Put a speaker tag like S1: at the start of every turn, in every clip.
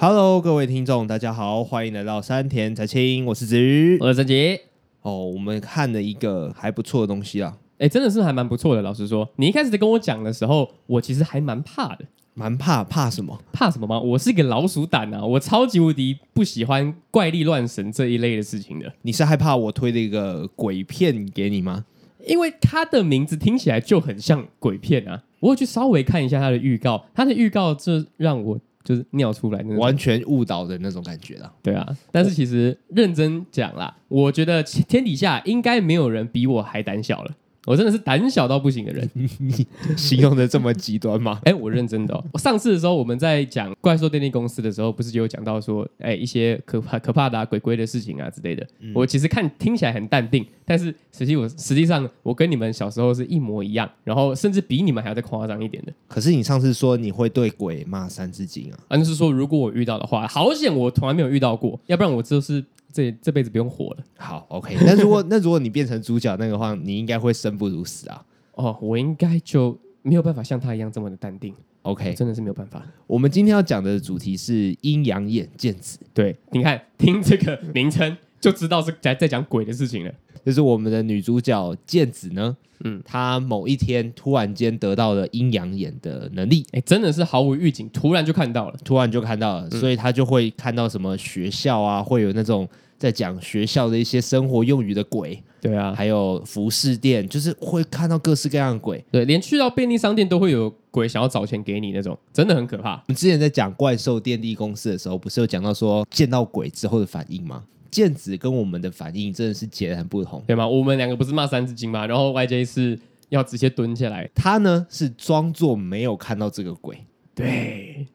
S1: Hello，各位听众，大家好，欢迎来到山田财青，我是子瑜，
S2: 我是曾杰。
S1: 哦，我们看了一个还不错的东西啊，
S2: 哎，真的是还蛮不错的。老实说，你一开始在跟我讲的时候，我其实还蛮怕的。
S1: 蛮怕怕什么？
S2: 怕什么吗？我是一个老鼠胆啊！我超级无敌不喜欢怪力乱神这一类的事情的。
S1: 你是害怕我推的一个鬼片给你吗？
S2: 因为它的名字听起来就很像鬼片啊！我会去稍微看一下它的预告，它的预告这让我就是尿出来那种，
S1: 完全误导的那种感觉了。
S2: 对啊，但是其实认真讲啦，我觉得天底下应该没有人比我还胆小了。我真的是胆小到不行的人，
S1: 你 形容的这么极端吗？
S2: 哎、欸，我认真的、哦。我上次的时候，我们在讲怪兽电力公司的时候，不是就有讲到说，哎、欸，一些可怕可怕的、啊、鬼鬼的事情啊之类的。嗯、我其实看听起来很淡定，但是实际我实际上我跟你们小时候是一模一样，然后甚至比你们还要再夸张一点的。
S1: 可是你上次说你会对鬼骂三字经啊？
S2: 那、就、是说如果我遇到的话，好险我从来没有遇到过，要不然我就是。这这辈子不用活了。
S1: 好，OK。那如果 那如果你变成主角那个话，你应该会生不如死啊。
S2: 哦，我应该就没有办法像他一样这么的淡定。
S1: OK，
S2: 真的是没有办法。
S1: 我们今天要讲的主题是阴阳眼见子。
S2: 对，你看听这个名称就知道是在在讲鬼的事情了。
S1: 就是我们的女主角剑子呢，嗯，她某一天突然间得到了阴阳眼的能力，
S2: 哎，真的是毫无预警，突然就看到了，
S1: 突然就看到了，嗯、所以她就会看到什么学校啊，会有那种在讲学校的一些生活用语的鬼，
S2: 对啊，
S1: 还有服饰店，就是会看到各式各样的鬼，
S2: 对，连去到便利商店都会有鬼想要找钱给你那种，真的很可怕。我
S1: 们之前在讲怪兽电力公司的时候，不是有讲到说见到鬼之后的反应吗？剑子跟我们的反应真的是截然不同，
S2: 对吗？我们两个不是骂三字经吗？然后 YJ 是要直接蹲下来，
S1: 他呢是装作没有看到这个鬼，
S2: 对，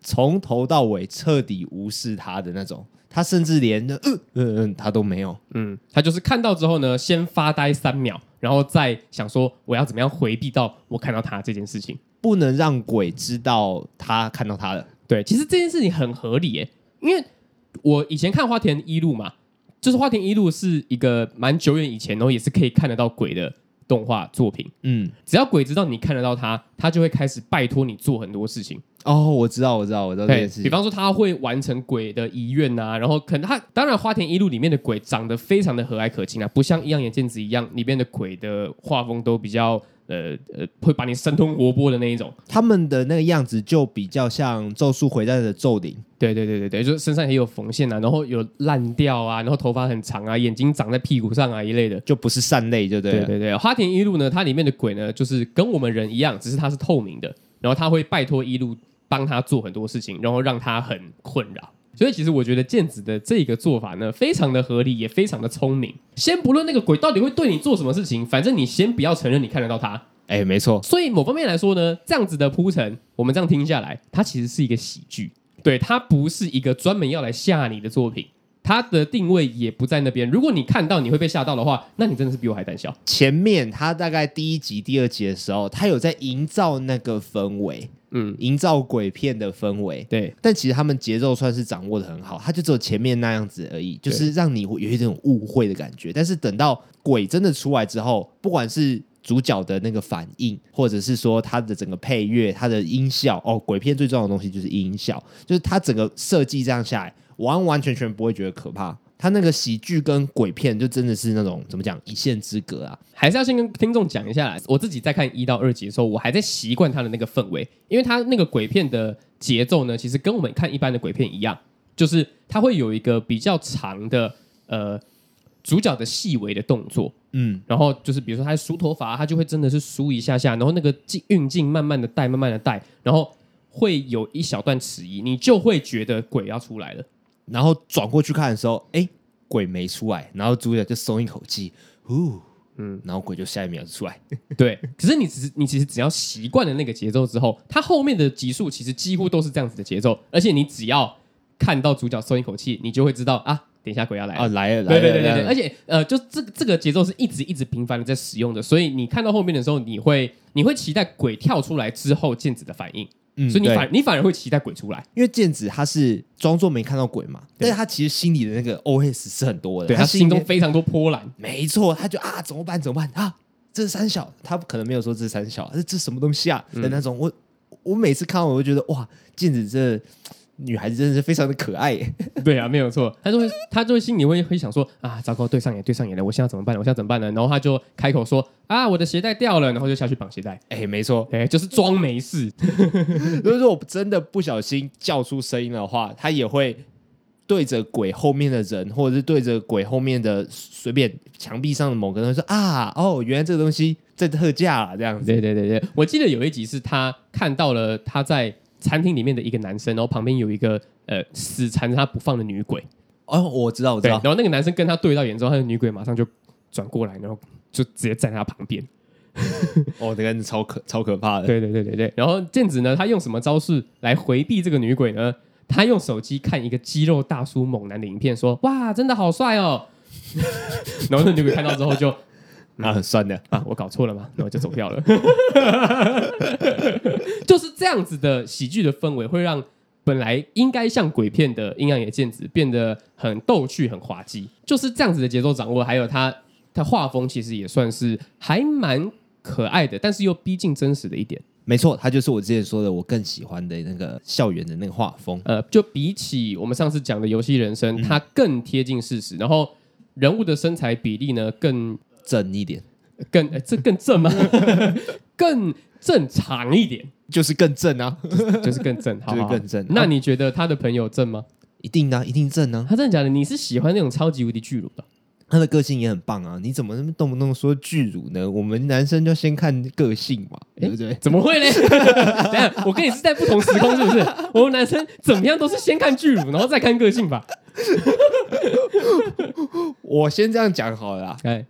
S1: 从头到尾彻底无视他的那种，他甚至连嗯嗯嗯他都没有，
S2: 嗯，他就是看到之后呢，先发呆三秒，然后再想说我要怎么样回避到我看到他这件事情，
S1: 不能让鬼知道他看到他了。
S2: 对，其实这件事情很合理耶，因为。我以前看花田一路嘛，就是花田一路是一个蛮久远以前，然后也是可以看得到鬼的动画作品。嗯，只要鬼知道你看得到他，他就会开始拜托你做很多事情。
S1: 哦，我知道，我知道，我知道这件事情。
S2: 比方说，他会完成鬼的遗愿啊，然后可能他当然花田一路里面的鬼长得非常的和蔼可亲啊，不像一样眼剑子一样，里面的鬼的画风都比较。呃呃，会把你生吞活剥的那一种，
S1: 他们的那个样子就比较像《咒术回战》的咒灵。
S2: 对对对对对，就身上也有缝线啊，然后有烂掉啊，然后头发很长啊，眼睛长在屁股上啊一类的，
S1: 就不是善类，就对。
S2: 对对对，花田一路呢，它里面的鬼呢，就是跟我们人一样，只是它是透明的，然后他会拜托一路帮他做很多事情，然后让他很困扰。所以其实我觉得剑子的这个做法呢，非常的合理，也非常的聪明。先不论那个鬼到底会对你做什么事情，反正你先不要承认你看得到他。
S1: 哎，没错。
S2: 所以某方面来说呢，这样子的铺陈，我们这样听下来，它其实是一个喜剧。对，它不是一个专门要来吓你的作品。它的定位也不在那边。如果你看到你会被吓到的话，那你真的是比我还胆小。
S1: 前面他大概第一集、第二集的时候，他有在营造那个氛围，嗯，营造鬼片的氛围。
S2: 对，
S1: 但其实他们节奏算是掌握的很好，他就只有前面那样子而已，就是让你有一种误会的感觉。但是等到鬼真的出来之后，不管是主角的那个反应，或者是说他的整个配乐、他的音效，哦，鬼片最重要的东西就是音效，就是他整个设计这样下来。完完全全不会觉得可怕，他那个喜剧跟鬼片就真的是那种怎么讲一线之隔啊！
S2: 还是要先跟听众讲一下，我自己在看一到二集的时候，我还在习惯他的那个氛围，因为他那个鬼片的节奏呢，其实跟我们看一般的鬼片一样，就是他会有一个比较长的呃主角的细微的动作，嗯，然后就是比如说他梳头发，他就会真的是梳一下下，然后那个镜运镜慢慢的带，慢慢的带，然后会有一小段迟疑，你就会觉得鬼要出来了。
S1: 然后转过去看的时候，哎，鬼没出来，然后主角就松一口气，呼，嗯，然后鬼就下一秒就出来。
S2: 对，可是你只是你其实只要习惯了那个节奏之后，它后面的集数其实几乎都是这样子的节奏，而且你只要看到主角松一口气，你就会知道啊，等一下鬼要来了
S1: 啊，来了，
S2: 对对对对对，而且呃，就这这个节奏是一直一直频繁的在使用的，所以你看到后面的时候，你会你会期待鬼跳出来之后剑子的反应。嗯，所以你反你反而会期待鬼出来，
S1: 因为剑子他是装作没看到鬼嘛，但是他其实心里的那个 OS 是很多的，
S2: 对，他心中非常多波澜。
S1: 没错，他就啊怎么办怎么办？啊，这是三小，他可能没有说这是三小，这这什么东西啊？的那种。我我每次看完我就觉得哇，剑子这女孩子真的是非常的可爱。
S2: 对啊，没有错，她就会她就会心里会会想说啊，糟糕，对上眼对上眼了，我现在怎么办呢？我现在怎么办呢？然后他就开口说啊，我的鞋带掉了，然后就下去绑鞋带。
S1: 哎，没错，
S2: 哎，就是装没事。
S1: 如果说我真的不小心叫出声音的话，他也会。对着鬼后面的人，或者是对着鬼后面的随便墙壁上的某个人说啊，哦，原来这个东西在特价了，这样子。
S2: 对对对对，我记得有一集是他看到了他在餐厅里面的一个男生，然后旁边有一个呃死缠着他不放的女鬼。
S1: 哦，我知道，我知道。
S2: 然后那个男生跟他对到眼之后，他的女鬼马上就转过来，然后就直接站在他旁边。
S1: 哦，这个人超可超可怕的。
S2: 对对对对对。然后健子呢，他用什么招式来回避这个女鬼呢？他用手机看一个肌肉大叔猛男的影片，说：“哇，真的好帅哦！” 然后那女鬼看到之后就，
S1: 啊，很酸的
S2: 啊，我搞错了吗？那我就走掉了。就是这样子的喜剧的氛围，会让本来应该像鬼片的阴阳眼健子变得很逗趣、很滑稽。就是这样子的节奏掌握，还有他他画风其实也算是还蛮可爱的，但是又逼近真实的一点。
S1: 没错，他就是我之前说的，我更喜欢的那个校园的那个画风。
S2: 呃，就比起我们上次讲的游戏人生，它更贴近事实，然后人物的身材比例呢更
S1: 正一点，
S2: 更、呃、这更正吗？更正常一点，
S1: 就是更正啊，
S2: 就是更正，好，好，
S1: 就是更正。
S2: 那你觉得他的朋友正吗？
S1: 一定啊，一定正啊。
S2: 他真的假的？你是喜欢那种超级无敌巨乳的？
S1: 他的个性也很棒啊！你怎么那么动不动说巨乳呢？我们男生就先看个性嘛，对不对？
S2: 怎么会呢？等下，我跟你是在不同时空，是不是？我们男生怎么样都是先看巨乳，然后再看个性吧。
S1: 我先这样讲好了啦。哎，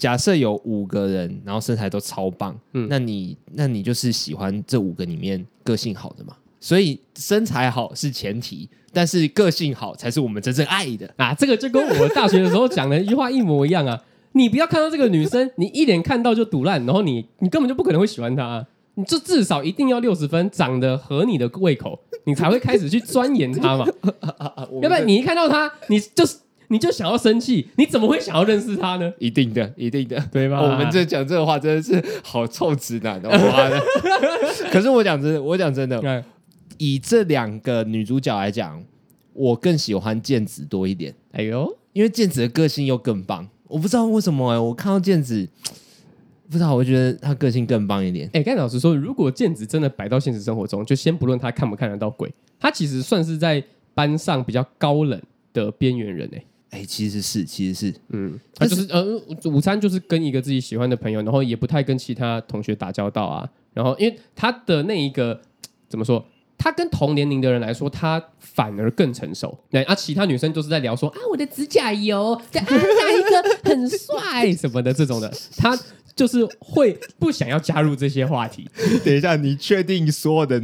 S1: 假设有五个人，然后身材都超棒，嗯，那你那你就是喜欢这五个里面个性好的嘛？所以身材好是前提，但是个性好才是我们真正爱的
S2: 啊！这个就跟我大学的时候讲的一句话一模一样啊！你不要看到这个女生，你一眼看到就赌烂，然后你你根本就不可能会喜欢她啊。你就至少一定要六十分，长得合你的胃口，你才会开始去钻研她嘛。要不然你一看到她，你就你就想要生气，你怎么会想要认识他呢？
S1: 一定的，一定的，
S2: 对吧？
S1: 我们这讲这个话真的是好臭直男的，妈的！可是我讲真的，我讲真的。以这两个女主角来讲，我更喜欢健子多一点。哎呦，因为健子的个性又更棒，我不知道为什么哎、欸，我看到健子，不知道，我觉得她个性更棒一点。
S2: 哎，该老实说，如果剑子真的摆到现实生活中，就先不论她看不看得到鬼，她其实算是在班上比较高冷的边缘人哎、欸。
S1: 哎，其实是，其实是，嗯，
S2: 他就是呃，午餐就是跟一个自己喜欢的朋友，然后也不太跟其他同学打交道啊。然后，因为他的那一个怎么说？他跟同年龄的人来说，他反而更成熟。那啊，其他女生都是在聊说啊，我的指甲油，啊，那一个很帅什么的这种的，他就是会不想要加入这些话题。
S1: 等一下，你确定所有的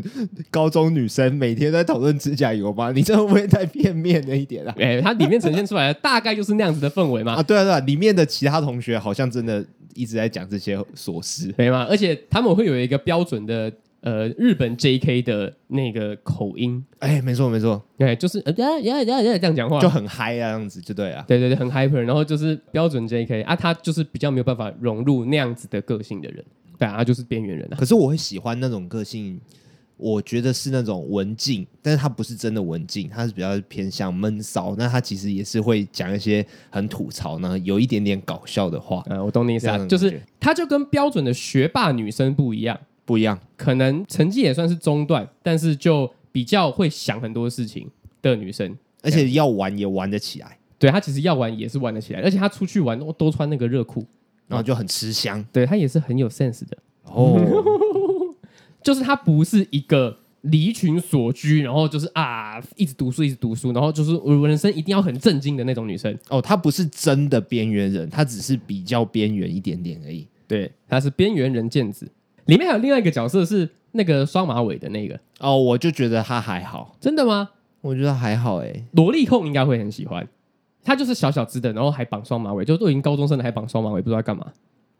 S1: 高中女生每天在讨论指甲油吗？你这会不会太片面了一点啊？
S2: 哎，它里面呈现出来的大概就是那样子的氛围嘛。
S1: 啊，对啊，对啊，里面的其他同学好像真的一直在讲这些琐事，
S2: 对吗？而且他们会有一个标准的。呃，日本 J.K. 的那个口音，
S1: 哎，没错没错，
S2: 对，就是呃，呀呀呀呀这样讲话，
S1: 就很嗨啊，这样子就对啊，
S2: 对对对，很 hyper，然后就是标准 J.K. 啊，他就是比较没有办法融入那样子的个性的人，对啊，他就是边缘人啊。
S1: 可是我会喜欢那种个性，我觉得是那种文静，但是他不是真的文静，他是比较偏向闷骚，那他其实也是会讲一些很吐槽呢，有一点点搞笑的话。
S2: 嗯，我懂你意思啊，就是他就跟标准的学霸女生不一样。
S1: 不一样，
S2: 可能成绩也算是中段，但是就比较会想很多事情的女生，
S1: 而且要玩也玩得起来。
S2: 对，她其实要玩也是玩得起来，而且她出去玩都都穿那个热裤，
S1: 然后就很吃香。
S2: 对，她也是很有 sense 的哦，就是她不是一个离群所居，然后就是啊一直读书一直读书，然后就是我人生一定要很正经的那种女生。
S1: 哦，她不是真的边缘人，她只是比较边缘一点点而已。
S2: 对，她是边缘人见子。里面还有另外一个角色是那个双马尾的那个。
S1: 哦，我就觉得他还好，
S2: 真的吗？
S1: 我觉得还好哎，
S2: 萝莉控应该会很喜欢，他就是小小只的，然后还绑双马尾，就都已经高中生了还绑双马尾，不知道干嘛。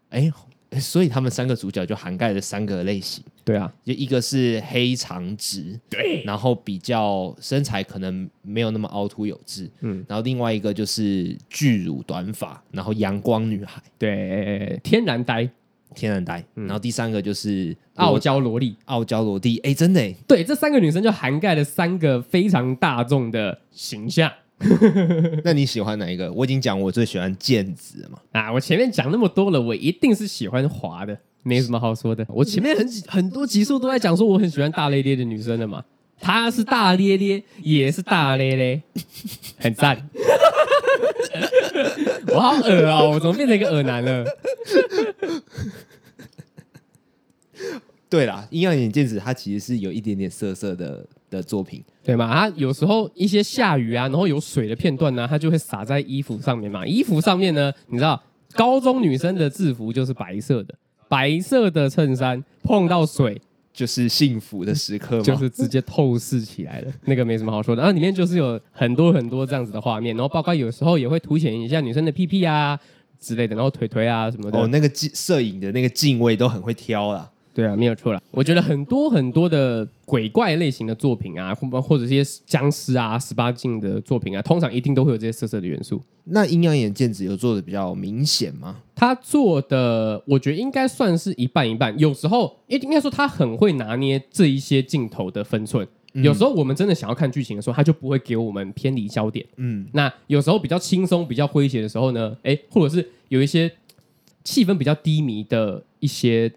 S1: 哎，所以他们三个主角就涵盖了三个类型，
S2: 对啊，
S1: 就一个是黑长直，
S2: 对，
S1: 然后比较身材可能没有那么凹凸有致，嗯，然后另外一个就是巨乳短发，然后阳光女孩，
S2: 对，天然呆。
S1: 天然呆，然后第三个就是
S2: 傲娇萝莉，
S1: 傲娇萝莉，哎，真的哎，
S2: 对，这三个女生就涵盖了三个非常大众的形象。
S1: 那你喜欢哪一个？我已经讲我最喜欢健子嘛。
S2: 啊，我前面讲那么多了，我一定是喜欢滑的，没什么好说的。我前面很很多集数都在讲说我很喜欢大咧咧的女生的嘛。她是大咧咧，也是大咧咧，很赞。我好恶哦，我怎么变成一个恶男了？
S1: 对啦，阴阳眼镜子，它其实是有一点点色色的的作品，
S2: 对吗？它有时候一些下雨啊，然后有水的片段呢、啊，它就会洒在衣服上面嘛。衣服上面呢，你知道，高中女生的制服就是白色的，白色的衬衫碰到水
S1: 就是幸福的时刻嘛，
S2: 就是直接透视起来了，那个没什么好说的。然后里面就是有很多很多这样子的画面，然后包括有时候也会凸显一下女生的屁屁啊之类的，然后腿腿啊什么的。
S1: 哦，那个镜摄影的那个镜位都很会挑啦。
S2: 对啊，没有错啦。我觉得很多很多的鬼怪类型的作品啊，或或者这些僵尸啊、十八禁的作品啊，通常一定都会有这些色色的元素。
S1: 那阴阳眼剑子有做的比较明显吗？
S2: 他做的，我觉得应该算是一半一半。有时候，应应该说他很会拿捏这一些镜头的分寸。嗯、有时候我们真的想要看剧情的时候，他就不会给我们偏离焦点。嗯，那有时候比较轻松、比较诙谐的时候呢，哎，或者是有一些气氛比较低迷的一些。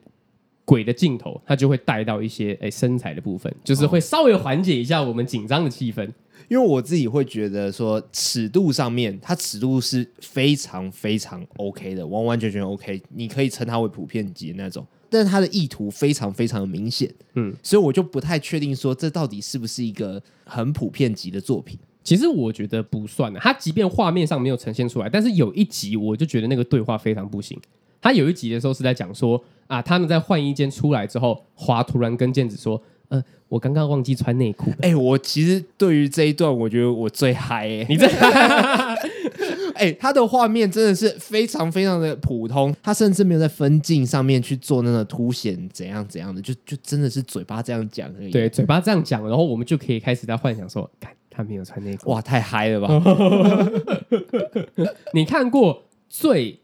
S2: 鬼的镜头，他就会带到一些哎身材的部分，就是会稍微缓解一下我们紧张的气氛。
S1: 因为我自己会觉得说，尺度上面它尺度是非常非常 OK 的，完完全全 OK，你可以称它为普遍级的那种。但是它的意图非常非常的明显，嗯，所以我就不太确定说这到底是不是一个很普遍级的作品。
S2: 其实我觉得不算的，它即便画面上没有呈现出来，但是有一集我就觉得那个对话非常不行。他有一集的时候是在讲说啊，他们在换衣间出来之后，华突然跟健子说：“嗯、呃，我刚刚忘记穿内裤。”
S1: 哎，我其实对于这一段，我觉得我最嗨、欸。
S2: 你这，
S1: 哎，他的画面真的是非常非常的普通，他甚至没有在分镜上面去做那个凸显怎样怎样的，就就真的是嘴巴这样讲而已。
S2: 对，嘴巴这样讲，然后我们就可以开始在幻想说，看他没有穿内裤，
S1: 哇，太嗨了吧！
S2: 你看过最？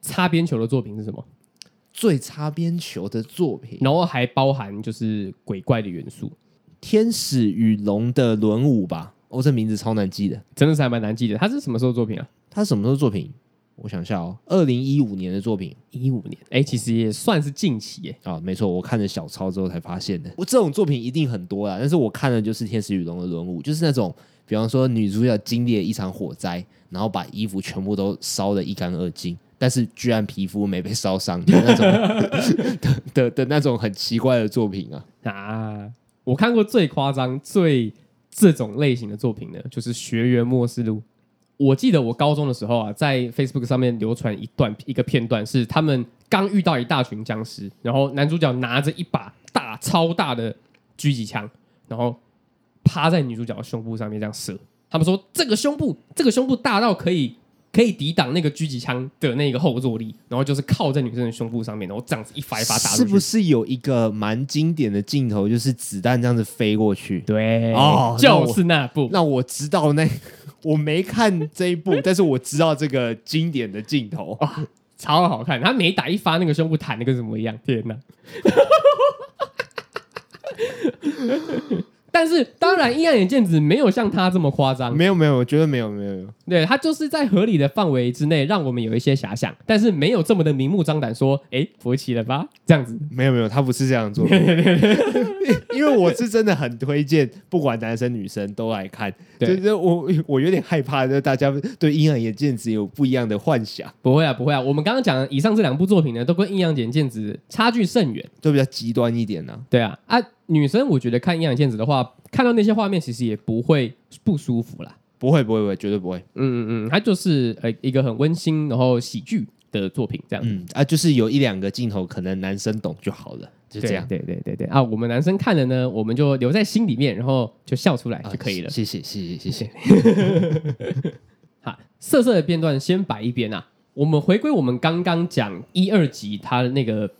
S2: 擦边球的作品是什么？
S1: 最擦边球的作品，
S2: 然后还包含就是鬼怪的元素，《
S1: 天使与龙的轮舞》吧？哦，这名字超难记的，
S2: 真的是还蛮难记的。它是什么时候作品啊？
S1: 它什么时候作品？我想一下哦，二零一五年的作品，
S2: 一五年，哎，其实也算是近期耶。
S1: 啊，没错，我看了小抄之后才发现的。我这种作品一定很多啦，但是我看的就是《天使与龙的轮舞》，就是那种，比方说女主角经历了一场火灾，然后把衣服全部都烧得一干二净。但是居然皮肤没被烧伤的那种 的的的那种很奇怪的作品啊
S2: 啊！我看过最夸张、最这种类型的作品呢，就是《学员末世录》。我记得我高中的时候啊，在 Facebook 上面流传一段一个片段，是他们刚遇到一大群僵尸，然后男主角拿着一把大超大的狙击枪，然后趴在女主角的胸部上面这样射。他们说这个胸部，这个胸部大到可以。可以抵挡那个狙击枪的那个后坐力，然后就是靠在女生的胸部上面，然后这样子一发一发打。
S1: 是不是有一个蛮经典的镜头，就是子弹这样子飞过去？
S2: 对，哦，就是那部。
S1: 那我知道那 我没看这一部，但是我知道这个经典的镜头，
S2: 哇，超好看。他每打一发，那个胸部弹的跟什么一样？天哪！但是当然，阴阳眼健子没有像他这么夸张。
S1: 没有没有，我觉得没有没有没有。
S2: 对，他就是在合理的范围之内，让我们有一些遐想，但是没有这么的明目张胆说，哎，佛起了吧？这样子。
S1: 没有没有，他不是这样做。因为我是真的很推荐，不管男生女生都来看。对，就是我我有点害怕，就大家对阴阳眼健子有不一样的幻想。
S2: 不会啊，不会啊。我们刚刚讲的以上这两部作品呢，都跟阴阳眼健子差距甚远，
S1: 都比较极端一点呢、啊。
S2: 对啊啊。女生，我觉得看阴阳眼健子的话，看到那些画面，其实也不会不舒服啦。
S1: 不会，不会，不会，绝对不会。
S2: 嗯嗯嗯，它就是呃一个很温馨，然后喜剧的作品，这样。
S1: 嗯啊，就是有一两个镜头，可能男生懂就好了，就这样。
S2: 对对对对啊，我们男生看了呢，我们就留在心里面，然后就笑出来就可以了。
S1: 啊、谢谢谢谢谢谢。
S2: 好，色色的片段先摆一边啊，我们回归我们刚刚讲一二集它的那个。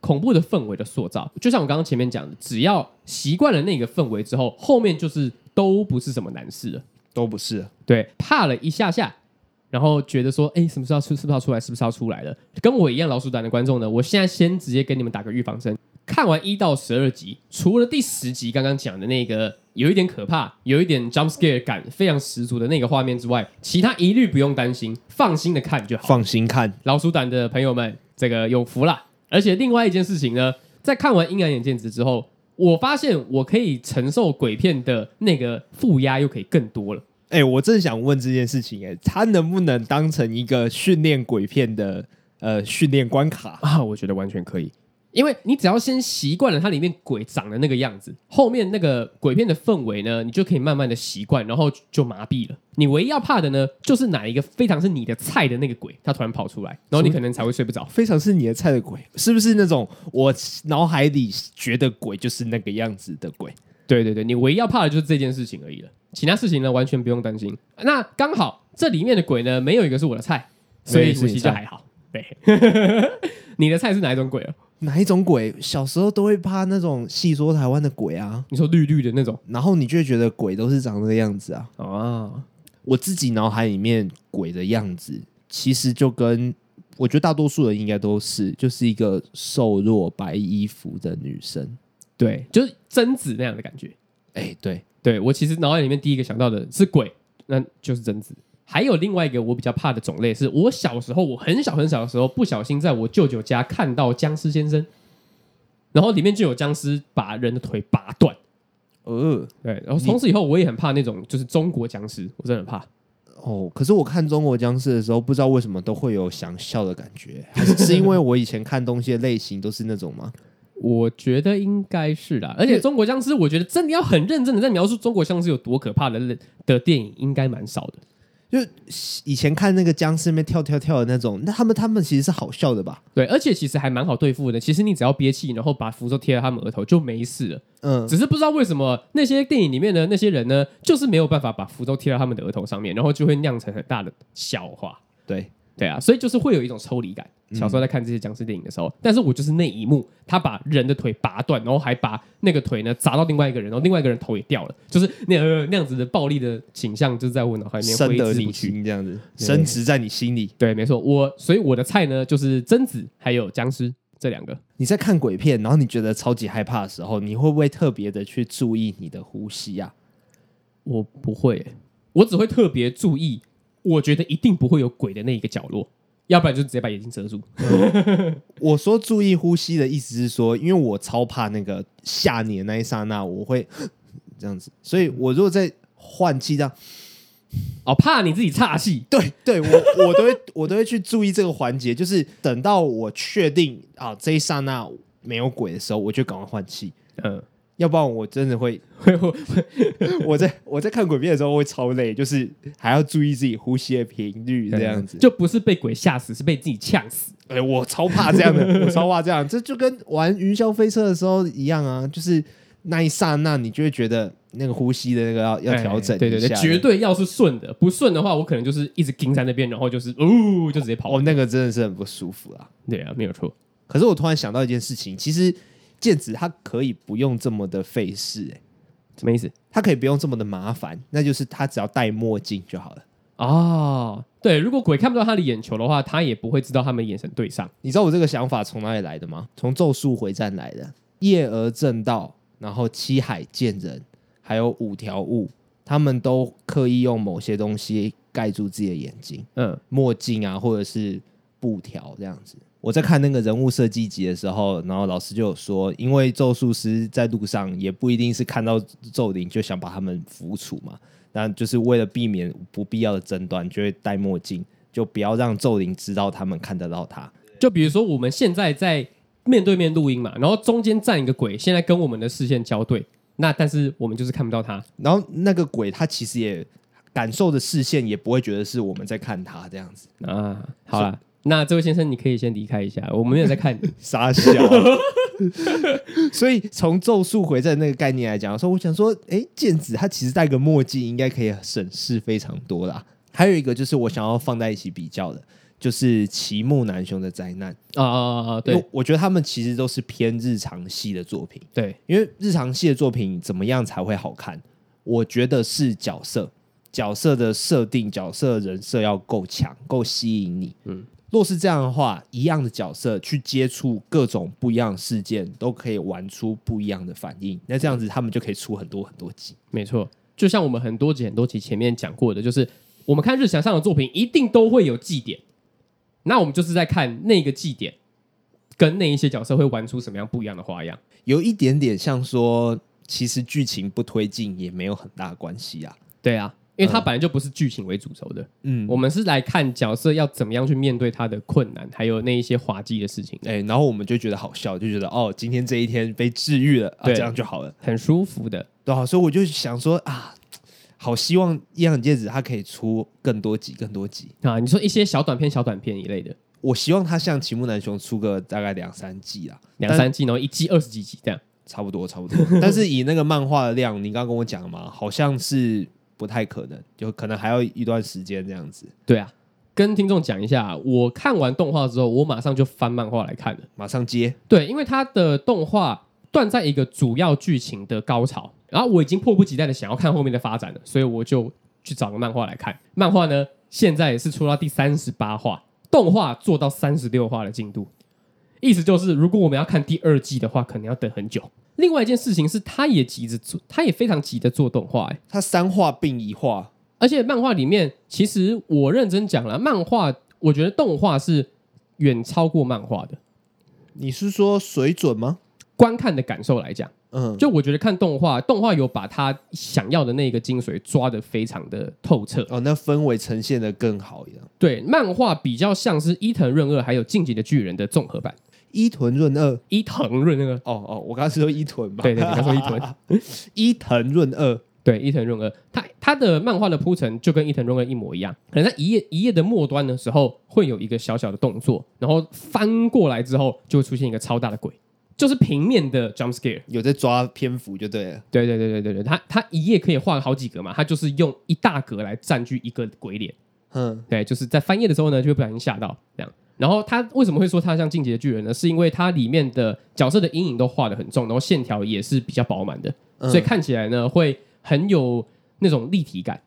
S2: 恐怖的氛围的塑造，就像我刚刚前面讲的，只要习惯了那个氛围之后，后面就是都不是什么难事了，
S1: 都不是。
S2: 对，怕了一下下，然后觉得说，哎，什么时候出？是不是要出来？是不是要出来了？跟我一样老鼠胆的观众呢，我现在先直接给你们打个预防针。看完一到十二集，除了第十集刚刚讲的那个有一点可怕、有一点 jump scare 感非常十足的那个画面之外，其他一律不用担心，放心的看就好。
S1: 放心看，
S2: 老鼠胆的朋友们，这个有福了。而且另外一件事情呢，在看完《阴阳眼剑子》之后，我发现我可以承受鬼片的那个负压又可以更多了。
S1: 哎、欸，我正想问这件事情、欸，哎，它能不能当成一个训练鬼片的呃训练关卡
S2: 啊？我觉得完全可以。因为你只要先习惯了它里面鬼长的那个样子，后面那个鬼片的氛围呢，你就可以慢慢的习惯，然后就麻痹了。你唯一要怕的呢，就是哪一个非常是你的菜的那个鬼，他突然跑出来，然后你可能才会睡不着。
S1: 非常是你的菜的鬼，是不是那种我脑海里觉得鬼就是那个样子的鬼？
S2: 对对对，你唯一要怕的就是这件事情而已了，其他事情呢完全不用担心。那刚好这里面的鬼呢，没有一个是我的菜，所以其实就还好。对，你的菜是哪一种鬼啊？
S1: 哪一种鬼？小时候都会怕那种戏说台湾的鬼啊，
S2: 你说绿绿的那种，
S1: 然后你就会觉得鬼都是长那个样子啊。
S2: 啊，
S1: 我自己脑海里面鬼的样子，其实就跟我觉得大多数人应该都是，就是一个瘦弱白衣服的女生，
S2: 对，就是贞子那样的感觉。
S1: 哎、欸，对，
S2: 对我其实脑海里面第一个想到的是鬼，那就是贞子。还有另外一个我比较怕的种类，是我小时候我很小很小的时候，不小心在我舅舅家看到僵尸先生，然后里面就有僵尸把人的腿拔断。
S1: 呃，
S2: 对，然后从此以后我也很怕那种就是中国僵尸，我真的很怕。
S1: 哦，可是我看中国僵尸的时候，不知道为什么都会有想笑的感觉，还是是因为我以前看东西的类型都是那种吗？
S2: 我觉得应该是啦，而且中国僵尸，我觉得真的要很认真的在描述中国僵尸有多可怕的的电影，应该蛮少的。
S1: 就以前看那个僵尸那边跳跳跳的那种，那他们他们其实是好笑的吧？
S2: 对，而且其实还蛮好对付的。其实你只要憋气，然后把符咒贴在他们额头就没事了。嗯，只是不知道为什么那些电影里面的那些人呢，就是没有办法把符咒贴到他们的额头上面，然后就会酿成很大的笑话。
S1: 对。
S2: 对啊，所以就是会有一种抽离感。小时候在看这些僵尸电影的时候，嗯、但是我就是那一幕，他把人的腿拔断，然后还把那个腿呢砸到另外一个人，然后另外一个人头也掉了，就是那、呃、那样子的暴力的景象，就是在我脑海里面
S1: 挥之不去这样子，深植在你心里。
S2: 对，没错，我所以我的菜呢就是贞子还有僵尸这两个。
S1: 你在看鬼片，然后你觉得超级害怕的时候，你会不会特别的去注意你的呼吸啊？
S2: 我不会，我只会特别注意。我觉得一定不会有鬼的那一个角落，要不然就直接把眼睛遮住。
S1: 我说注意呼吸的意思是说，因为我超怕那个吓你的那一刹那，我会 这样子，所以我如果在换气这样，
S2: 哦，怕你自己岔气，
S1: 对对，我我都会 我都会去注意这个环节，就是等到我确定啊这一刹那没有鬼的时候，我就赶快换气，嗯。要不然我真的会会会，我在我在看鬼片的时候会超累，就是还要注意自己呼吸的频率，这样子
S2: 就不是被鬼吓死，是被自己呛死。
S1: 哎、欸，我超怕这样的，我超怕这样，这就跟玩云霄飞车的时候一样啊，就是那一刹那，你就会觉得那个呼吸的那个要要调整，
S2: 对对对，绝对要是顺的，不顺的话，我可能就是一直盯在那边，然后就是哦，就直接跑。
S1: 哦，那个真的是很不舒服啊。
S2: 对啊，没有错。
S1: 可是我突然想到一件事情，其实。剑子它可以不用这么的费事，哎，
S2: 什么意思？
S1: 它可以不用这么的麻烦，那就是他只要戴墨镜就好了。
S2: 哦，对，如果鬼看不到他的眼球的话，他也不会知道他们眼神对上。
S1: 你知道我这个想法从哪里来的吗？从《咒术回战》来的。夜蛾正道，然后七海剑人，还有五条悟，他们都刻意用某些东西盖住自己的眼睛，嗯，墨镜啊，或者是布条这样子。我在看那个人物设计集的时候，然后老师就有说，因为咒术师在路上也不一定是看到咒灵就想把他们抚处嘛，那就是为了避免不必要的争端，就会戴墨镜，就不要让咒灵知道他们看得到他。
S2: 就比如说我们现在在面对面录音嘛，然后中间站一个鬼，现在跟我们的视线交对，那但是我们就是看不到他，
S1: 然后那个鬼他其实也感受的视线也不会觉得是我们在看他这样子
S2: 啊。好了。那这位先生，你可以先离开一下，我们没有在看你
S1: 傻笑。所以从咒术回战那个概念来讲，说我想说，哎，剑子他其实戴个墨镜应该可以省事非常多啦。还有一个就是我想要放在一起比较的，就是齐木楠雄的灾难
S2: 啊啊啊！对，
S1: 我觉得他们其实都是偏日常系的作品。
S2: 对，
S1: 因为日常系的作品怎么样才会好看？我觉得是角色。角色的设定、角色人设要够强、够吸引你。嗯，若是这样的话，一样的角色去接触各种不一样的事件，都可以玩出不一样的反应。那这样子，他们就可以出很多很多集。
S2: 没错，就像我们很多集、很多集前面讲过的，就是我们看日常上的作品，一定都会有祭点。那我们就是在看那个祭点，跟那一些角色会玩出什么样不一样的花样。
S1: 有一点点像说，其实剧情不推进也没有很大关系啊。
S2: 对啊。因为它本来就不是剧情为主轴的，嗯，我们是来看角色要怎么样去面对他的困难，还有那一些滑稽的事情，
S1: 哎，然后我们就觉得好笑，就觉得哦，今天这一天被治愈了，啊，这样就好了，
S2: 很舒服的，
S1: 对啊，所以我就想说啊，好希望《阴阳戒指》它可以出更多集，更多集
S2: 啊！你说一些小短片、小短片一类的，
S1: 我希望它像《齐木楠雄》出个大概两三季啊，
S2: 两三季，然后一季二十几集这样，
S1: 差不多，差不多。但是以那个漫画的量，你刚刚跟我讲嘛，好像是。不太可能，就可能还要一段时间这样子。
S2: 对啊，跟听众讲一下，我看完动画之后，我马上就翻漫画来看了，
S1: 马上接。
S2: 对，因为它的动画断在一个主要剧情的高潮，然后我已经迫不及待的想要看后面的发展了，所以我就去找个漫画来看。漫画呢，现在也是出到第三十八话，动画做到三十六话的进度，意思就是如果我们要看第二季的话，可能要等很久。另外一件事情是，他也急着做，他也非常急着做动画，哎，
S1: 他三画并一画，
S2: 而且漫画里面，其实我认真讲了，漫画我觉得动画是远超过漫画的。
S1: 你是说水准吗？
S2: 观看的感受来讲，嗯，就我觉得看动画，动画有把他想要的那个精髓抓得非常的透彻，
S1: 哦，那氛围呈现的更好一样。
S2: 对，漫画比较像是伊藤润二还有进击的巨人的综合版。
S1: 伊藤润二，
S2: 伊藤润二，
S1: 哦哦，我刚刚是说伊藤吧？
S2: 对对，你刚说伊藤，
S1: 伊藤润二，
S2: 对，伊藤润二，他他的漫画的铺陈就跟伊藤润二一模一样，可能在一页一页的末端的时候会有一个小小的动作，然后翻过来之后就会出现一个超大的鬼，就是平面的 jump scare，
S1: 有在抓篇幅就对了，
S2: 对对对对对对，他他一页可以画好几格嘛，他就是用一大格来占据一个鬼脸，嗯，对，就是在翻页的时候呢就会不小心吓到这样。然后他为什么会说他像进阶的巨人呢？是因为它里面的角色的阴影都画的很重，然后线条也是比较饱满的，嗯、所以看起来呢会很有那种立体感。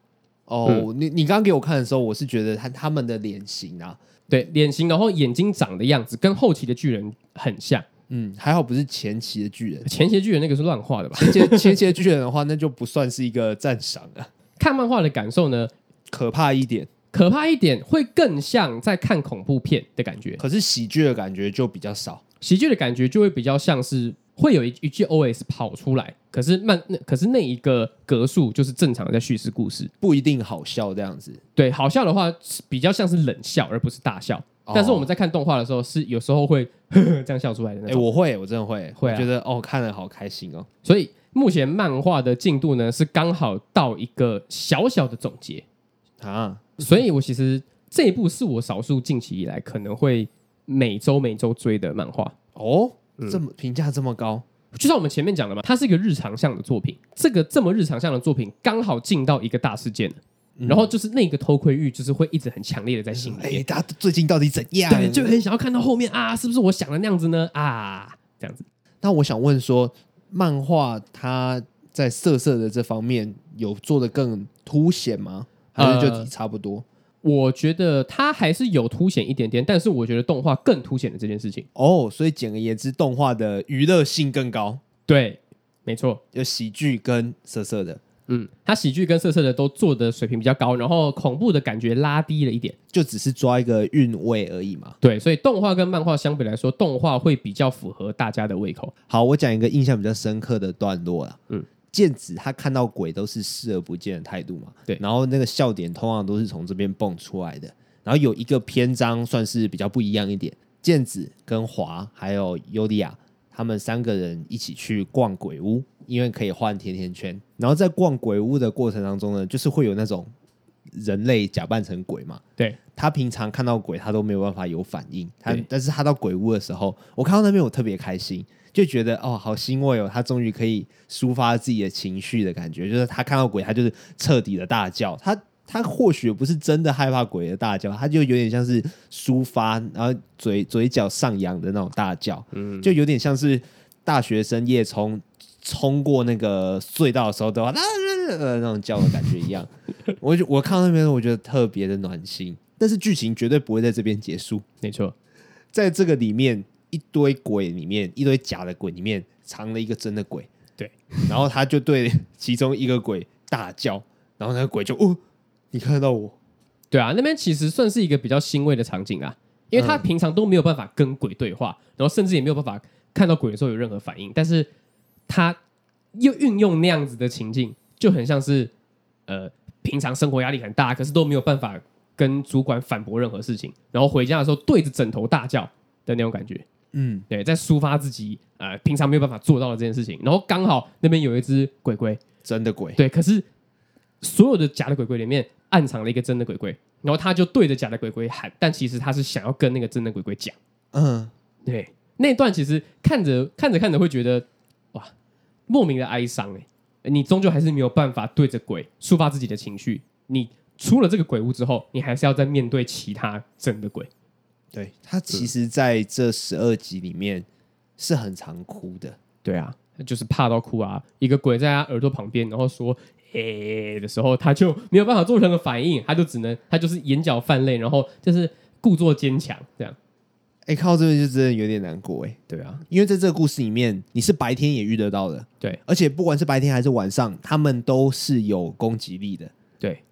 S1: 哦，嗯、你你刚刚给我看的时候，我是觉得他他们的脸型啊，
S2: 对，脸型，然后眼睛长的样子跟后期的巨人很像。
S1: 嗯，还好不是前期的巨人，
S2: 前期的巨人那个是乱画的吧？
S1: 前期前期的巨人的话，那就不算是一个赞赏啊。
S2: 看漫画的感受呢，
S1: 可怕一点。
S2: 可怕一点，会更像在看恐怖片的感觉。
S1: 可是喜剧的感觉就比较少，
S2: 喜剧的感觉就会比较像是会有一一句 OS 跑出来，可是慢，那可是那一个格数就是正常的在叙事故事，
S1: 不一定好笑这样子。
S2: 对，好笑的话比较像是冷笑，而不是大笑。哦、但是我们在看动画的时候，是有时候会呵 呵这样笑出来的那。哎、
S1: 欸，我会，我真的会，
S2: 会、啊、
S1: 觉得哦，看了好开心哦。
S2: 所以目前漫画的进度呢，是刚好到一个小小的总结啊。所以我其实。这一部是我少数近期以来可能会每周每周追的漫画
S1: 哦，这么评价这么高，
S2: 就像我们前面讲的嘛，它是一个日常向的作品。这个这么日常向的作品，刚好进到一个大事件，嗯、然后就是那个偷窥欲，就是会一直很强烈的在心里面。哎，
S1: 他最近到底怎样？
S2: 对，就很想要看到后面啊，是不是我想的那样子呢？啊，这样子。
S1: 那我想问说，漫画它在色色的这方面有做的更凸显吗？还是就差不多？呃
S2: 我觉得它还是有凸显一点点，但是我觉得动画更凸显了这件事情
S1: 哦。所以简而言之，动画的娱乐性更高。
S2: 对，没错，
S1: 有喜剧跟色色的。
S2: 嗯，它喜剧跟色色的都做的水平比较高，然后恐怖的感觉拉低了一点，
S1: 就只是抓一个韵味而已嘛。
S2: 对，所以动画跟漫画相比来说，动画会比较符合大家的胃口。
S1: 好，我讲一个印象比较深刻的段落啦。嗯。剑子他看到鬼都是视而不见的态度嘛，
S2: 对，
S1: 然后那个笑点通常都是从这边蹦出来的。然后有一个篇章算是比较不一样一点，剑子跟华还有尤利亚他们三个人一起去逛鬼屋，因为可以换甜甜圈。然后在逛鬼屋的过程当中呢，就是会有那种人类假扮成鬼嘛，
S2: 对，
S1: 他平常看到鬼他都没有办法有反应，他但是他到鬼屋的时候，我看到那边我特别开心。就觉得哦，好欣慰哦，他终于可以抒发自己的情绪的感觉。就是他看到鬼，他就是彻底的大叫。他他或许不是真的害怕鬼的大叫，他就有点像是抒发，然后嘴嘴角上扬的那种大叫。嗯，就有点像是大学生夜冲冲过那个隧道的时候都要那种叫的感觉一样。我就我看到那边，我觉得特别的暖心。但是剧情绝对不会在这边结束。
S2: 没错，
S1: 在这个里面一堆鬼里面，一堆假的鬼里面藏了一个真的鬼。
S2: 对，
S1: 然后他就对其中一个鬼大叫，然后那个鬼就哦，你看得到我？
S2: 对啊，那边其实算是一个比较欣慰的场景啊，因为他平常都没有办法跟鬼对话，然后甚至也没有办法看到鬼的时候有任何反应，但是他又运用那样子的情境，就很像是呃，平常生活压力很大，可是都没有办法。跟主管反驳任何事情，然后回家的时候对着枕头大叫的那种感觉，嗯，对，在抒发自己呃平常没有办法做到的这件事情。然后刚好那边有一只鬼鬼，
S1: 真的鬼，
S2: 对，可是所有的假的鬼鬼里面暗藏了一个真的鬼鬼，然后他就对着假的鬼鬼喊，但其实他是想要跟那个真的鬼鬼讲，嗯，对，那段其实看着看着看着会觉得哇，莫名的哀伤哎，你终究还是没有办法对着鬼抒发自己的情绪，你。出了这个鬼屋之后，你还是要再面对其他真的鬼。
S1: 对，他其实在这十二集里面是很常哭的。
S2: 对啊，就是怕到哭啊！一个鬼在他耳朵旁边，然后说“诶”的时候，他就没有办法做任何反应，他就只能他就是眼角泛泪，然后就是故作坚强这样。
S1: 哎，看到这边就真的有点难过哎。
S2: 对啊，
S1: 因为在这个故事里面，你是白天也遇得到的。
S2: 对，
S1: 而且不管是白天还是晚上，他们都是有攻击力的。
S2: 对。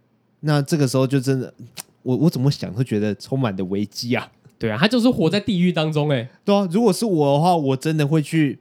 S1: 那这个时候就真的，我我怎么想都觉得充满的危机啊！
S2: 对啊，他就是活在地狱当中哎、欸。
S1: 对啊，如果是我的话，我真的会去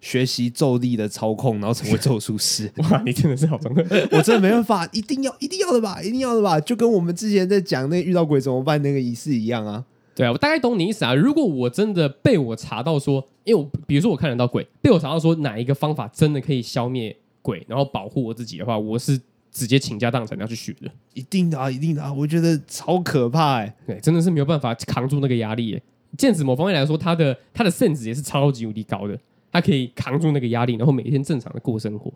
S1: 学习咒力的操控，然后成为咒术师。
S2: 哇，你真的是好中二！
S1: 我真的没办法，一定要一定要的吧，一定要的吧，就跟我们之前在讲那遇到鬼怎么办那个仪式一样啊。
S2: 对啊，我大概懂你意思啊。如果我真的被我查到说，因为我比如说我看得到鬼，被我查到说哪一个方法真的可以消灭鬼，然后保护我自己的话，我是。直接倾家荡产要去学的，
S1: 一定的啊，一定的啊！我觉得超可怕哎、欸，
S2: 对，真的是没有办法扛住那个压力哎。剑子某方面来说，他的他的 sense 也是超级无敌高的，他可以扛住那个压力，然后每天正常的过生活。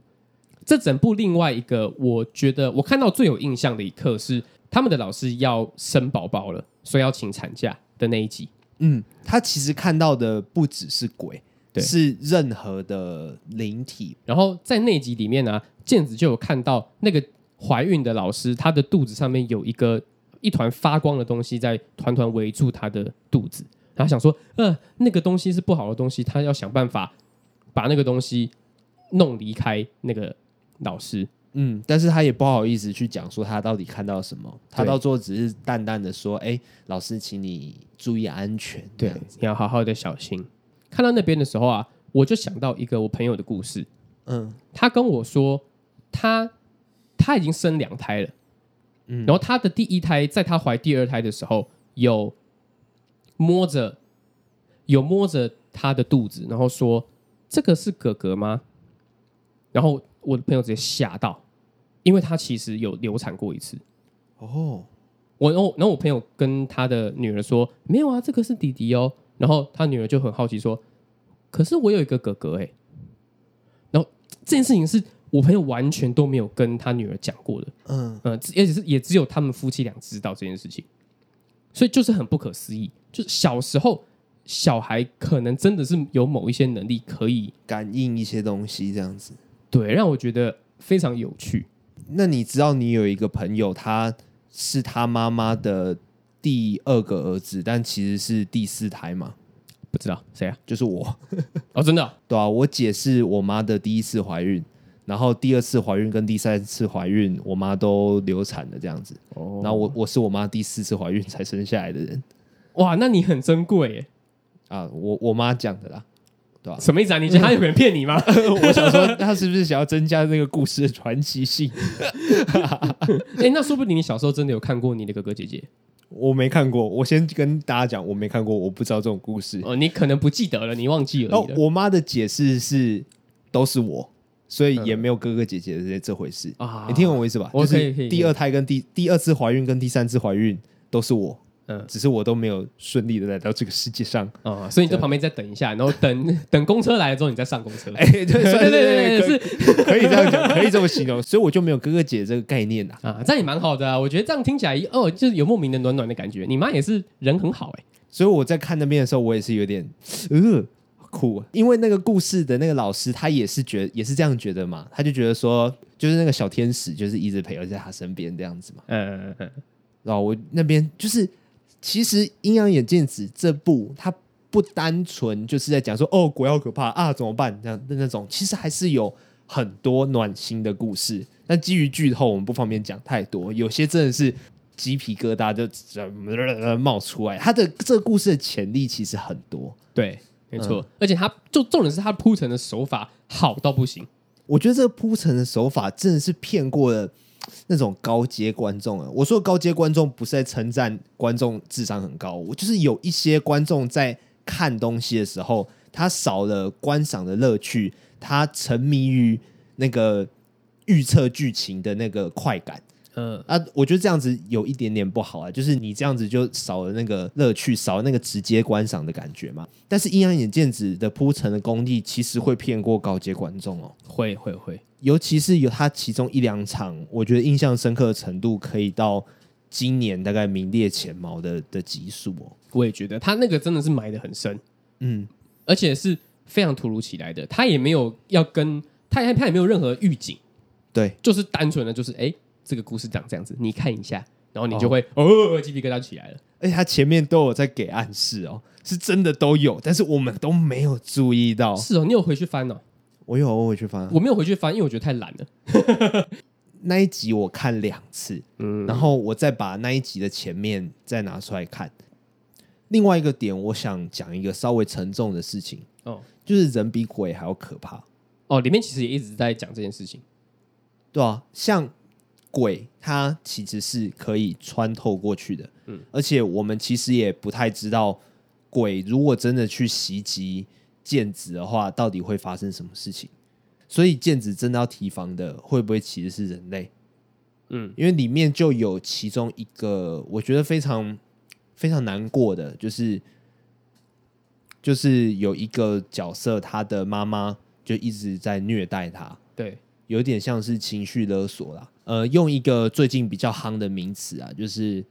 S2: 这整部另外一个，我觉得我看到最有印象的一刻是他们的老师要生宝宝了，所以要请产假的那一集。
S1: 嗯，他其实看到的不只是鬼，对，是任何的灵体。
S2: 然后在那集里面呢、啊。剑子就有看到那个怀孕的老师，她的肚子上面有一个一团发光的东西在团团围住她的肚子，然后想说，呃，那个东西是不好的东西，她要想办法把那个东西弄离开那个老师。
S1: 嗯，但是他也不好意思去讲说他到底看到什么，他到最后只是淡淡的说，哎，老师，请你注意安全，
S2: 对，你要好好的小心。看到那边的时候啊，我就想到一个我朋友的故事，嗯，他跟我说。他他已经生两胎了，嗯，然后他的第一胎在他怀第二胎的时候有摸着有摸着他的肚子，然后说这个是哥哥吗？然后我的朋友直接吓到，因为他其实有流产过一次。哦，我然后然后我朋友跟他的女儿说没有啊，这个是弟弟哦。然后他女儿就很好奇说，可是我有一个哥哥哎。然后这件事情是。我朋友完全都没有跟他女儿讲过的，嗯嗯，而且是也只有他们夫妻俩知道这件事情，所以就是很不可思议。就是小时候小孩可能真的是有某一些能力可以
S1: 感应一些东西，这样子，
S2: 对，让我觉得非常有趣。
S1: 那你知道你有一个朋友，他是他妈妈的第二个儿子，但其实是第四胎嘛？
S2: 不知道谁啊？
S1: 就是我
S2: 哦，真的哦？
S1: 对啊，我姐是我妈的第一次怀孕。然后第二次怀孕跟第三次怀孕，我妈都流产了这样子。哦，然后我我是我妈第四次怀孕才生下来的人。
S2: 哇，那你很珍贵耶！
S1: 啊，我我妈讲的啦，对吧？
S2: 什么意思啊？你觉得 他有人骗你吗？
S1: 我想说，他是不是想要增加那个故事的传奇性？
S2: 哎，那说不定你小时候真的有看过你的哥哥姐姐。
S1: 我没看过，我先跟大家讲，我没看过，我不知道这种故事。
S2: 哦，你可能不记得了，你忘记了。
S1: 哦，我妈的解释是，都是我。所以也没有哥哥姐姐的这这回事啊！你听懂我意思吧？
S2: 我可以，
S1: 就是第二胎跟第第二次怀孕跟第三次怀孕都是我，嗯，只是我都没有顺利的来到这个世界上
S2: 啊。所以你在旁边再等一下，然后等等公车来了之后，你再上公车。
S1: 哎，对对对对，是 可以这样讲，可以这么形容。所以我就没有哥哥姐姐这个概念啊。
S2: 啊，这样也蛮好的啊。我觉得这样听起来哦，就是有莫名的暖暖的感觉。你妈也是人很好哎。
S1: 所以我在看那边的时候，我也是有点呃。酷，因为那个故事的那个老师他也是觉得也是这样觉得嘛，他就觉得说就是那个小天使就是一直陪在他身边这样子嘛。嗯嗯嗯。然后我那边就是其实《阴阳眼镜子》这部它不单纯就是在讲说哦鬼好可怕啊怎么办这样的那种，其实还是有很多暖心的故事。但基于剧透，我们不方便讲太多，有些真的是。鸡皮疙瘩就冒出来，它的这个故事的潜力其实很多，
S2: 对，没错，嗯、而且它就重点是它铺陈的手法好到不行，
S1: 我觉得这个铺陈的手法真的是骗过了那种高阶观众啊！我说高阶观众不是在称赞观众智商很高，我就是有一些观众在看东西的时候，他少了观赏的乐趣，他沉迷于那个预测剧情的那个快感。嗯啊，我觉得这样子有一点点不好啊，就是你这样子就少了那个乐趣，少了那个直接观赏的感觉嘛。但是《阴阳眼镜子》的铺陈的功力，其实会骗过高阶观众哦，
S2: 会会会，
S1: 尤其是有他其中一两场，我觉得印象深刻的程度，可以到今年大概名列前茅的的集数哦。
S2: 我也觉得他那个真的是埋的很深，嗯，而且是非常突如其来的，他也没有要跟他他也没有任何预警，
S1: 对，
S2: 就是单纯的就是哎。诶这个故事长这样子，你看一下，然后你就会哦，鸡皮疙瘩起来了。
S1: 而且他前面都有在给暗示哦，是真的都有，但是我们都没有注意到。
S2: 是哦，你有回去翻哦？
S1: 我有，我回去翻。
S2: 我没有回去翻，因为我觉得太懒了。
S1: 那一集我看两次，嗯，然后我再把那一集的前面再拿出来看。另外一个点，我想讲一个稍微沉重的事情哦，就是人比鬼还要可怕
S2: 哦。里面其实也一直在讲这件事情，
S1: 对啊，像。鬼它其实是可以穿透过去的，嗯，而且我们其实也不太知道，鬼如果真的去袭击剑子的话，到底会发生什么事情。所以剑子真的要提防的，会不会其实是人类？嗯，因为里面就有其中一个，我觉得非常非常难过的，就是就是有一个角色，他的妈妈就一直在虐待他，
S2: 对，
S1: 有点像是情绪勒索啦。呃，用一个最近比较夯的名词啊，就是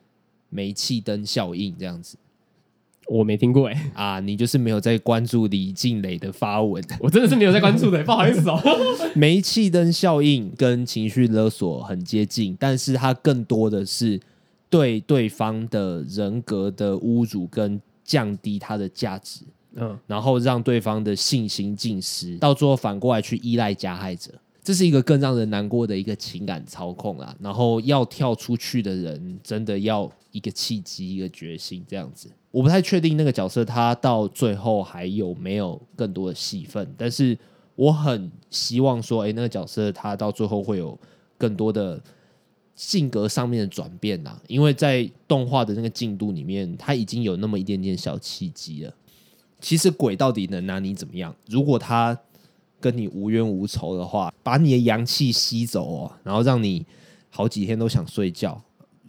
S1: 煤气灯效应这样子。
S2: 我没听过哎、欸，
S1: 啊，你就是没有在关注李静蕾的发文，
S2: 我真的是没有在关注的、欸，不好意思哦。
S1: 煤气灯效应跟情绪勒索很接近，但是它更多的是对对方的人格的侮辱跟降低他的价值，嗯，然后让对方的信心尽失，到最后反过来去依赖加害者。这是一个更让人难过的一个情感操控啊，然后要跳出去的人真的要一个契机、一个决心这样子。我不太确定那个角色他到最后还有没有更多的戏份，但是我很希望说，哎，那个角色他到最后会有更多的性格上面的转变呐，因为在动画的那个进度里面，他已经有那么一点点小契机了。其实鬼到底能拿你怎么样？如果他跟你无冤无仇的话，把你的阳气吸走哦，然后让你好几天都想睡觉，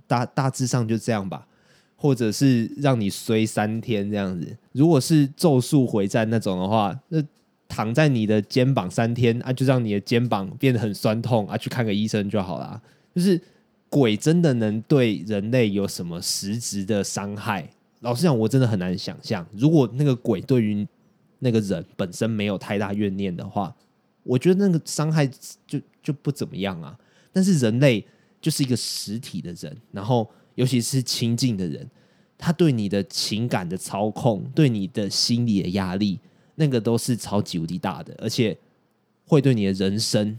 S1: 大大致上就这样吧，或者是让你衰三天这样子。如果是咒术回战那种的话，那躺在你的肩膀三天啊，就让你的肩膀变得很酸痛啊，去看个医生就好啦。就是鬼真的能对人类有什么实质的伤害？老实讲，我真的很难想象，如果那个鬼对于那个人本身没有太大怨念的话，我觉得那个伤害就就不怎么样啊。但是人类就是一个实体的人，然后尤其是亲近的人，他对你的情感的操控，对你的心理的压力，那个都是超级无敌大的，而且会对你的人生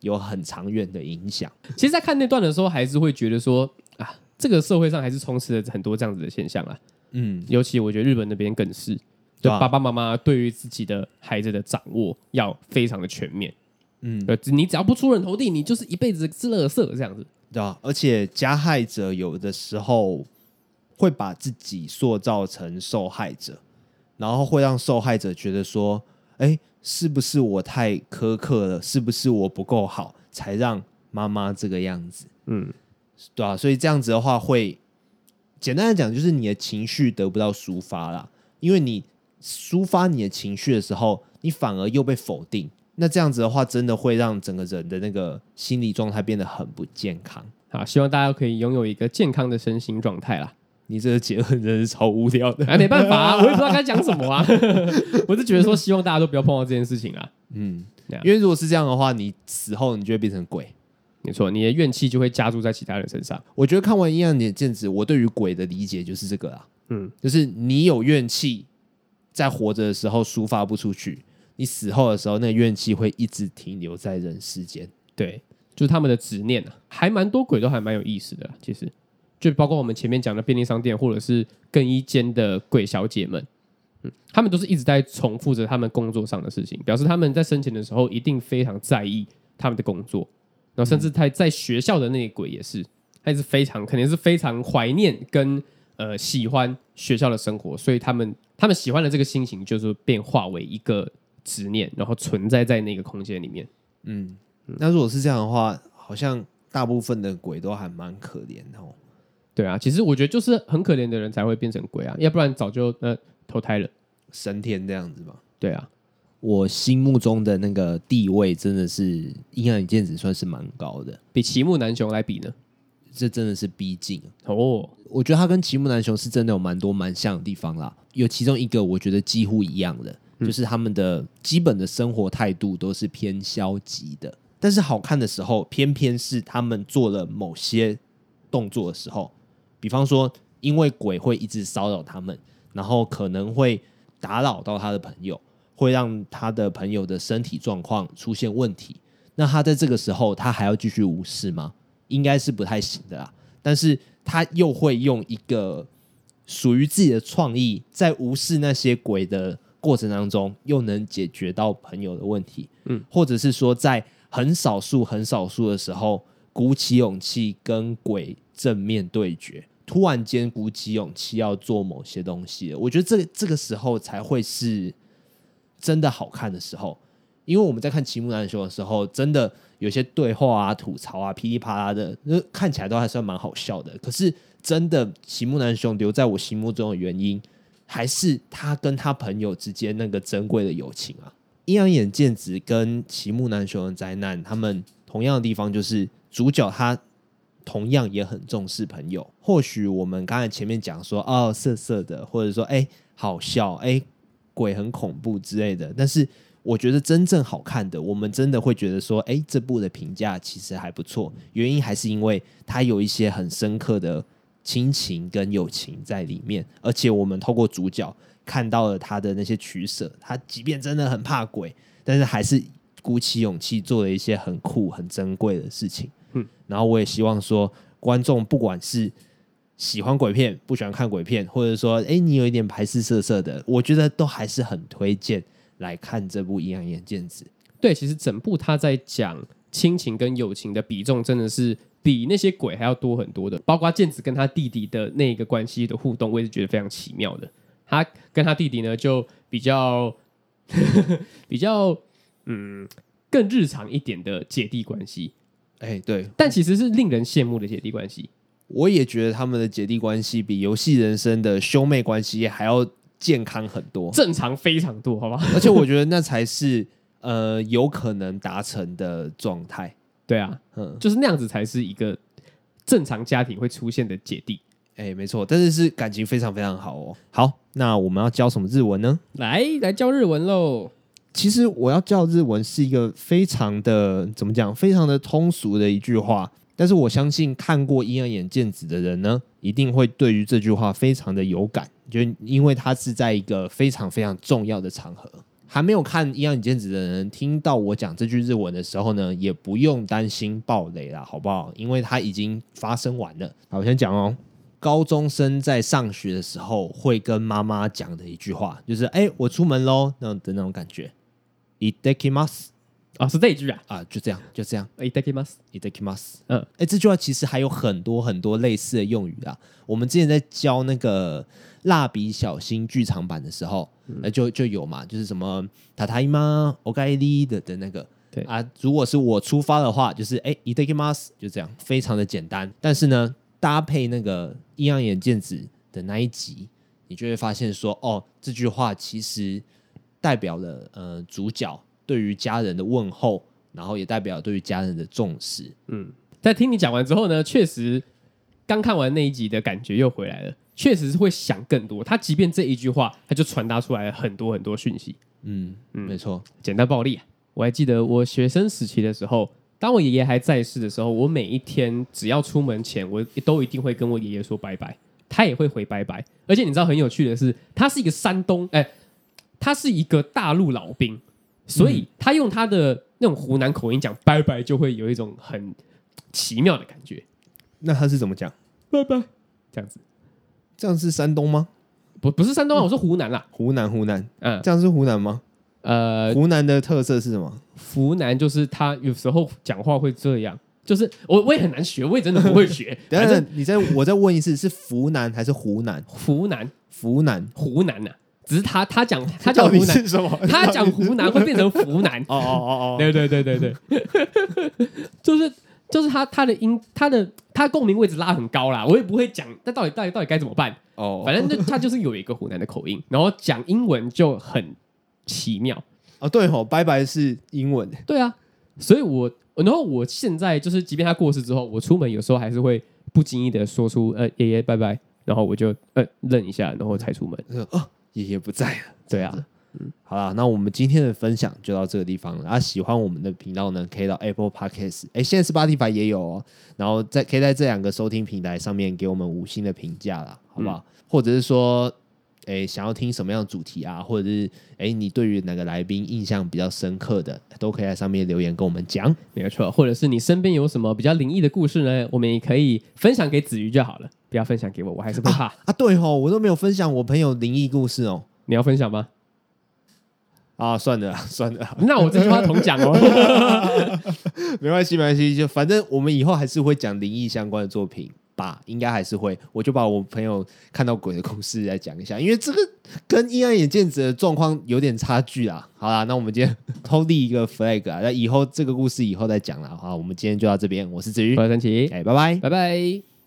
S1: 有很长远的影响。
S2: 其实，在看那段的时候，还是会觉得说啊，这个社会上还是充斥着很多这样子的现象啊。嗯，尤其我觉得日本那边更是。就爸爸妈妈对于自己的孩子的掌握要非常的全面，嗯，你只要不出人头地，你就是一辈子是乐色这样子，
S1: 对吧？而且加害者有的时候会把自己塑造成受害者，然后会让受害者觉得说，哎，是不是我太苛刻了？是不是我不够好，才让妈妈这个样子？嗯，对啊，所以这样子的话，会简单的讲，就是你的情绪得不到抒发啦，因为你。抒发你的情绪的时候，你反而又被否定，那这样子的话，真的会让整个人的那个心理状态变得很不健康。
S2: 好，希望大家可以拥有一个健康的身心状态啦。
S1: 你这个结论真的是超无聊的。
S2: 哎，没办法啊，我也不知道该讲什么啊。我是觉得说，希望大家都不要碰到这件事情啊。
S1: 嗯，因为如果是这样的话，你死后你就会变成鬼。
S2: 没错，你的怨气就会加注在其他人身上。
S1: 我觉得看完《阴阳眼镜子》，我对于鬼的理解就是这个啊。嗯，就是你有怨气，在活着的时候抒发不出去，你死后的时候，那个怨气会一直停留在人世间。
S2: 对，就是他们的执念啊，还蛮多鬼都还蛮有意思的。其实，就包括我们前面讲的便利商店，或者是更衣间的鬼小姐们，嗯，他们都是一直在重复着他们工作上的事情，表示他们在生前的时候一定非常在意他们的工作。然后甚至他在学校的那个鬼也是，他是非常肯定是非常怀念跟呃喜欢学校的生活，所以他们他们喜欢的这个心情就是变化为一个执念，然后存在在那个空间里面。
S1: 嗯，那如果是这样的话，好像大部分的鬼都还蛮可怜的哦。
S2: 对啊，其实我觉得就是很可怜的人才会变成鬼啊，要不然早就呃投胎了，
S1: 升天这样子吧。
S2: 对啊。
S1: 我心目中的那个地位真的是阴阳眼见子算是蛮高的，
S2: 比齐木楠雄来比呢，
S1: 这真的是逼近
S2: 哦。
S1: 我觉得他跟齐木楠雄是真的有蛮多蛮像的地方啦，有其中一个我觉得几乎一样的，就是他们的基本的生活态度都是偏消极的，但是好看的时候，偏偏是他们做了某些动作的时候，比方说因为鬼会一直骚扰他们，然后可能会打扰到他的朋友。会让他的朋友的身体状况出现问题，那他在这个时候，他还要继续无视吗？应该是不太行的啦。但是他又会用一个属于自己的创意，在无视那些鬼的过程当中，又能解决到朋友的问题。嗯，或者是说，在很少数、很少数的时候，鼓起勇气跟鬼正面对决，突然间鼓起勇气要做某些东西。我觉得这这个时候才会是。真的好看的时候，因为我们在看齐木楠雄的时候，真的有些对话啊、吐槽啊、噼里啪啦的，那看起来都还算蛮好笑的。可是，真的齐木楠雄留在我心目中的原因，还是他跟他朋友之间那个珍贵的友情啊。阴阳眼见子跟齐木楠雄的灾难，他们同样的地方就是主角他同样也很重视朋友。或许我们刚才前面讲说哦，色色的，或者说哎、好笑哎。鬼很恐怖之类的，但是我觉得真正好看的，我们真的会觉得说，哎，这部的评价其实还不错。原因还是因为它有一些很深刻的亲情跟友情在里面，而且我们透过主角看到了他的那些取舍。他即便真的很怕鬼，但是还是鼓起勇气做了一些很酷、很珍贵的事情。嗯，然后我也希望说，观众不管是喜欢鬼片，不喜欢看鬼片，或者说，哎，你有一点排斥色色的，我觉得都还是很推荐来看这部《阴阳眼剑子》。
S2: 对，其实整部他在讲亲情跟友情的比重，真的是比那些鬼还要多很多的。包括剑子跟他弟弟的那个关系的互动，我也是觉得非常奇妙的。他跟他弟弟呢，就比较 比较嗯更日常一点的姐弟关系。
S1: 哎，对，
S2: 但其实是令人羡慕的姐弟关系。
S1: 我也觉得他们的姐弟关系比游戏人生的兄妹关系还要健康很多，
S2: 正常非常多，好吧？
S1: 而且我觉得那才是呃有可能达成的状态。
S2: 对啊，嗯，就是那样子才是一个正常家庭会出现的姐弟。
S1: 哎，没错，但是是感情非常非常好哦。好，那我们要教什么日文呢？
S2: 来，来教日文喽。
S1: 其实我要教日文是一个非常的怎么讲，非常的通俗的一句话。但是我相信看过《阴阳眼见子》的人呢，一定会对于这句话非常的有感，就因为它是在一个非常非常重要的场合。还没有看《阴阳眼见子》的人，听到我讲这句日文的时候呢，也不用担心爆雷了，好不好？因为它已经发生完了。好，我先讲哦。高中生在上学的时候会跟妈妈讲的一句话，就是“哎，我出门喽”那种的那种感觉。いってきます。
S2: 啊、哦，是这一句啊
S1: 啊，就这样，就这样。
S2: いただきます，
S1: いただきます。嗯，哎，这句话其实还有很多很多类似的用语啊。我们之前在教那个 蜡笔小新剧场版的时候，嗯、就就有嘛，就是什么ただいま、おかえり的的那个。对啊，如果是我出发的话，就是哎，いただきます，就这样，非常的简单。但是呢，搭配那个阴阳眼见子的那一集，你就会发现说，哦，这句话其实代表了呃主角。对于家人的问候，然后也代表对于家人的重视。
S2: 嗯，在听你讲完之后呢，确实刚看完那一集的感觉又回来了。 确实是会想更多。他即便这一句话，他就传达出来很多很多讯息。
S1: 嗯嗯，没错。
S2: 简单暴力啊！我还记得我学生时期的时候，当我爷爷还在世的时候，我每一天只要出门前，我都一定会跟我爷爷说拜拜，他也会回拜拜。而且你知道很有趣的是，他是一个山东，哎，他是一个大陆老兵，所以他用他的那种湖南口音讲拜拜，就会有一种很奇妙的感觉。
S1: 那他是怎么讲？
S2: 拜拜，这样子，
S1: 这样是山东吗？
S2: 不，不是山东啊，我是湖南啦。
S1: 湖南，湖南，嗯，这样是湖南吗？呃，湖南的特色是什么？
S2: 湖南就是他有时候讲话会这样，就是我我也很难学，我也真的不会学。
S1: 等下，你再我再问一次，是湖南还是湖南？
S2: 湖南，
S1: 湖南，
S2: 湖南呐。只是他他讲 他讲湖南
S1: 什么？
S2: 他讲湖南会变成湖南。
S1: 哦哦哦哦，
S2: 对对对对对，就是就是他他的音他的他共鸣位置拉很高啦，我也不会讲，那到底到底到底该怎么办？哦，反正就他就是有一个湖南的口音，然后讲英文就很。奇妙
S1: 啊！对吼，拜拜是英文。
S2: 对啊，所以我然后我现在就是，即便他过世之后，我出门有时候还是会不经意的说出“呃，爷爷拜拜”，然后我就呃愣一下，然后才出门。
S1: 哦，爷爷不在了。
S2: 对啊，
S1: 嗯，好啦，那我们今天的分享就到这个地方了。啊，喜欢我们的频道呢，可以到 Apple Podcast，哎，现在 Spotify 也有哦。然后在可以在这两个收听平台上面给我们五星的评价啦，好不好？嗯、或者是说。诶，想要听什么样的主题啊？或者是诶，你对于哪个来宾印象比较深刻的，都可以在上面留言跟我们讲。
S2: 没有错，或者是你身边有什么比较灵异的故事呢？我们也可以分享给子瑜就好了，不要分享给我，我还是不怕啊，
S1: 啊。对哦，我都没有分享我朋友灵异故事哦。
S2: 你要分享吗？
S1: 啊，算了 算了，
S2: 那我这句话同讲哦。
S1: 没关系没关系，就反正我们以后还是会讲灵异相关的作品。吧，应该还是会，我就把我朋友看到鬼的故事来讲一下，因为这个跟阴暗眼镜子的状况有点差距啊。好啦，那我们今天偷立一个 flag 啊，那以后这个故事以后再讲了。好，我们今天就到这边，我是子瑜，
S2: 我是陈奇，
S1: 哎，拜拜，
S2: 拜拜。